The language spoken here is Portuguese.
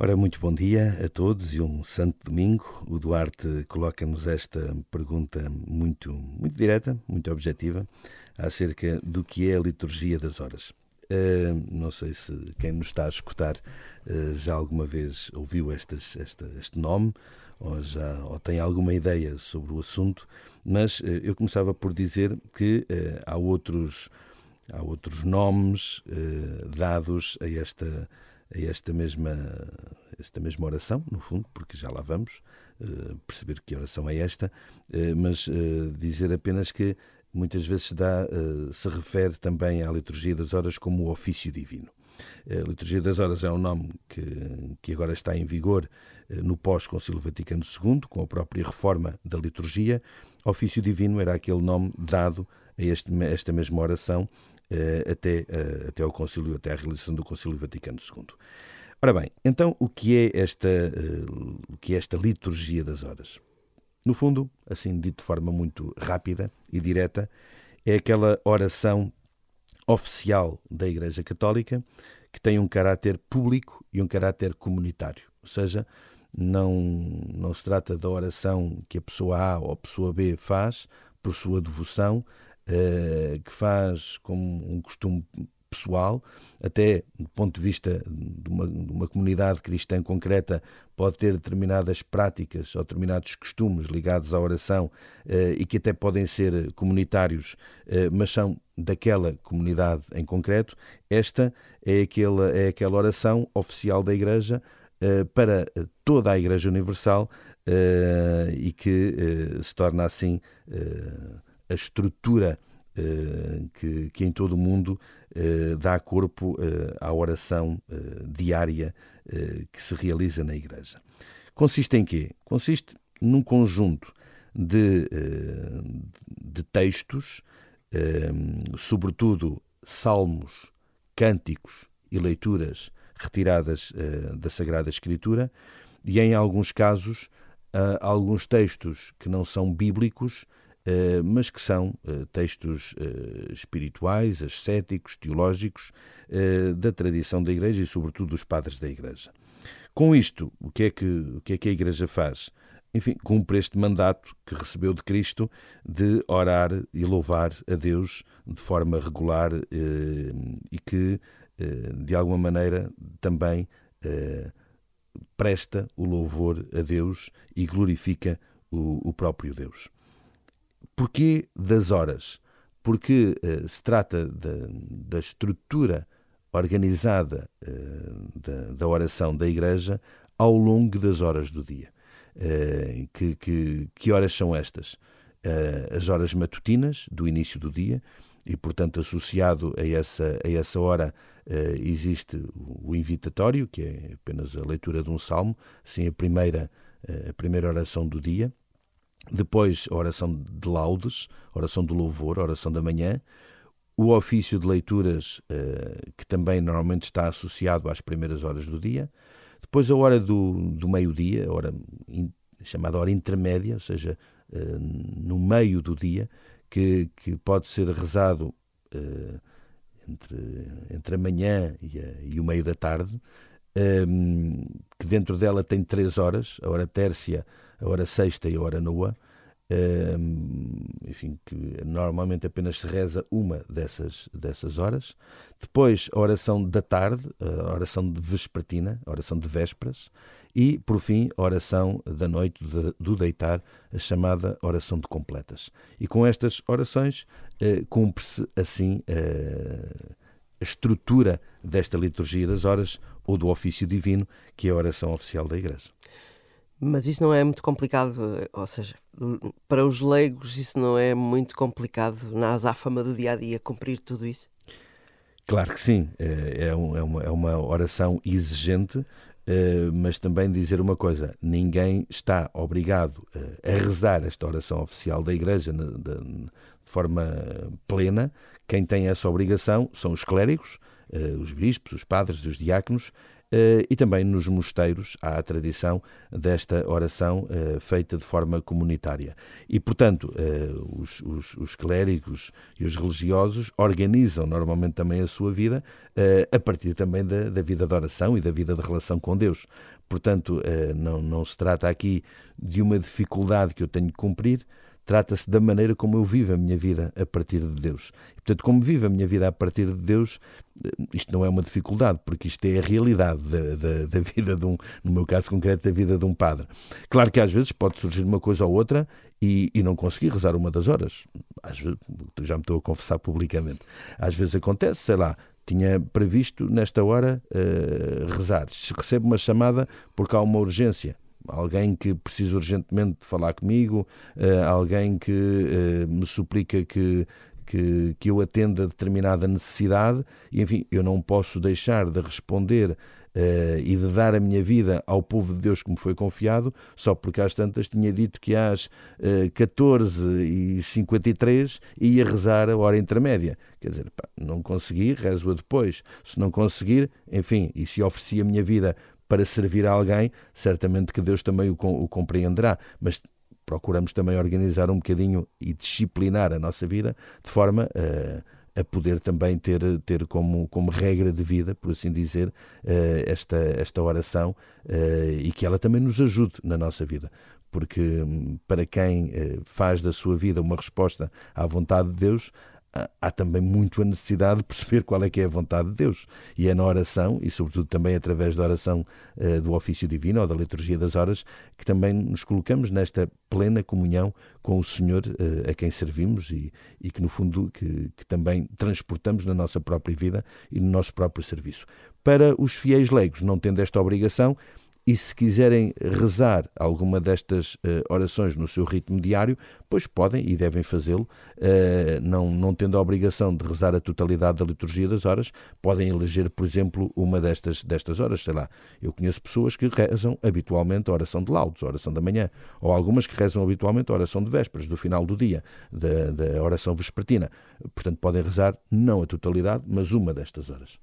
Ora, muito bom dia a todos e um santo domingo. O Duarte coloca-nos esta pergunta muito, muito direta, muito objetiva, acerca do que é a liturgia das horas. Uh, não sei se quem nos está a escutar uh, já alguma vez ouviu estas, esta, este nome ou, já, ou tem alguma ideia sobre o assunto, mas uh, eu começava por dizer que há, outros, há outros nomes dados a esta a esta mesma, esta mesma oração, no fundo, porque já lá vamos uh, perceber que oração é esta, uh, mas uh, dizer apenas que muitas vezes dá, se refere também à liturgia das horas como o ofício divino. A liturgia das horas é um nome que, que agora está em vigor no pós-Concílio Vaticano II, com a própria reforma da liturgia. Ofício divino era aquele nome dado a este, esta mesma oração até, uh, até ao concílio, até à realização do Concílio Vaticano II. Ora bem, então o que é esta, uh, o que é esta liturgia das horas? No fundo, assim dito de forma muito rápida e direta, é aquela oração oficial da Igreja Católica que tem um caráter público e um caráter comunitário. Ou seja, não, não se trata da oração que a pessoa A ou a pessoa B faz por sua devoção, que faz como um costume pessoal, até do ponto de vista de uma, de uma, comunidade cristã concreta, pode ter determinadas práticas ou determinados costumes ligados à oração uh, e que até podem ser comunitários, uh, mas são daquela comunidade em concreto. Esta é aquela, é aquela oração oficial da Igreja para toda a Igreja Universal e que se torna assim a estrutura uh, que, que, em todo o mundo uh, dá corpo uh, à oração diária que se realiza na Igreja. Consiste em quê? Consiste num conjunto de, de textos, sobretudo salmos, cânticos e leituras retiradas da Sagrada Escritura, e em alguns casos, alguns textos que não são bíblicos, eh, mas que são eh, textos eh, espirituais, ascéticos, teológicos da tradição da Igreja e, sobretudo, dos padres da Igreja. Com isto, o que é que, o que, é que a Igreja faz? Enfim, cumpre este mandato que recebeu de Cristo de orar e louvar a Deus de forma regular e que, de alguma maneira, também presta o louvor a Deus e glorifica o, o próprio Deus. Porquê das horas? Porque uh, se trata da, da estrutura organizada uh, da, da, oração da Igreja ao longo das horas do dia. Uh, que, que, que, horas são estas? as horas matutinas do início do dia, e portanto associado a essa, a essa hora existe o invitatório, que é apenas a leitura de um salmo, assim a primeira, a primeira oração do dia. Depois, a oração de laudes, oração do louvor, oração da manhã. O ofício de leituras, uh, que também normalmente está associado às primeiras horas do dia. Depois, a hora do, do meio-dia, a hora chamada hora intermédia, ou seja, uh, no meio do dia, que, que pode ser rezado uh, entre, entre a manhã e, a, e o meio da tarde, que dentro dela tem três horas, a hora tércia, a hora sexta e a hora nua, enfim, que normalmente apenas se reza uma dessas, dessas horas. Depois a oração da tarde, a oração de vespertina, a oração de vésperas. E, por fim, a oração da noite, do deitar, a chamada oração de completas. E com estas orações uh, cumpre-se assim uh, a estrutura desta liturgia das horas ou do ofício divino, que é a oração oficial da Igreja. Mas isso não é muito complicado, ou seja, para os leigos isso não é muito complicado na azáfama do dia a dia cumprir tudo isso? Claro que sim, é, é, uma, é uma oração exigente, eh, mas também dizer uma coisa: ninguém está obrigado a rezar esta oração oficial da Igreja de forma plena. Quem tem essa obrigação são os clérigos, os bispos, os padres, os diáconos, Uh, e também nos mosteiros há a tradição desta oração uh, feita de forma comunitária. E, portanto, os, os, os, clérigos e os religiosos organizam normalmente também a sua vida a partir também da, da, vida de oração e da vida de relação com Deus. Portanto, não, não se trata aqui de uma dificuldade que eu tenho que cumprir, Trata-se da maneira como eu vivo a minha vida a partir de Deus. E, portanto, como vivo a minha vida a partir de Deus, eh, isto não é uma dificuldade, porque isto é a realidade da, da, da, vida de um, no meu caso concreto, da vida de um padre. Claro que às vezes pode surgir uma coisa ou outra e, e não conseguir rezar uma das horas. Às vezes, já me estou a confessar publicamente. Às vezes acontece, sei lá, tinha previsto nesta hora uh, rezar. Recebo uma chamada porque há uma urgência, alguém que precisa urgentemente falar comigo, uh, alguém que uh, me suplica que, que, que eu atenda determinada necessidade, e enfim, eu não posso deixar de responder Uh, e de dar a minha vida ao povo de Deus que me foi confiado, só porque às tantas tinha dito que às uh, 14h53 ia rezar a hora intermédia. Quer dizer, pá, não consegui, rezo-a depois. Se não conseguir, enfim, e se ofereci a minha vida para servir a alguém, certamente que Deus também o, o compreenderá. Mas procuramos também organizar um bocadinho e disciplinar a nossa vida de forma a, a poder também ter, ter como, como regra de vida, por assim dizer, esta, esta oração e que ela também nos ajude na nossa vida. Porque hum, para quem faz da sua vida uma resposta à vontade de Deus, há também muito a necessidade de perceber qual é que é a vontade de Deus. E é na oração, e sobretudo também através da oração uh, do ofício divino ou da liturgia das horas, que também nos colocamos nesta plena comunhão com o Senhor uh, a quem servimos e, e que, no fundo, que, que, também transportamos na nossa própria vida e no nosso próprio serviço. Para os fiéis leigos, não tendo esta obrigação, e se quiserem rezar alguma destas uh, orações no seu ritmo diário, pois podem e devem fazê-lo, uh, não, não tendo a obrigação de rezar a totalidade da liturgia das horas, podem eleger, por exemplo, uma destas, destas horas. Sei lá, eu conheço pessoas que rezam habitualmente a oração de laudos, a oração da manhã, ou algumas que rezam habitualmente a oração de vésperas, do final do dia, da, da oração vespertina. Portanto, podem rezar não a totalidade, mas uma destas horas.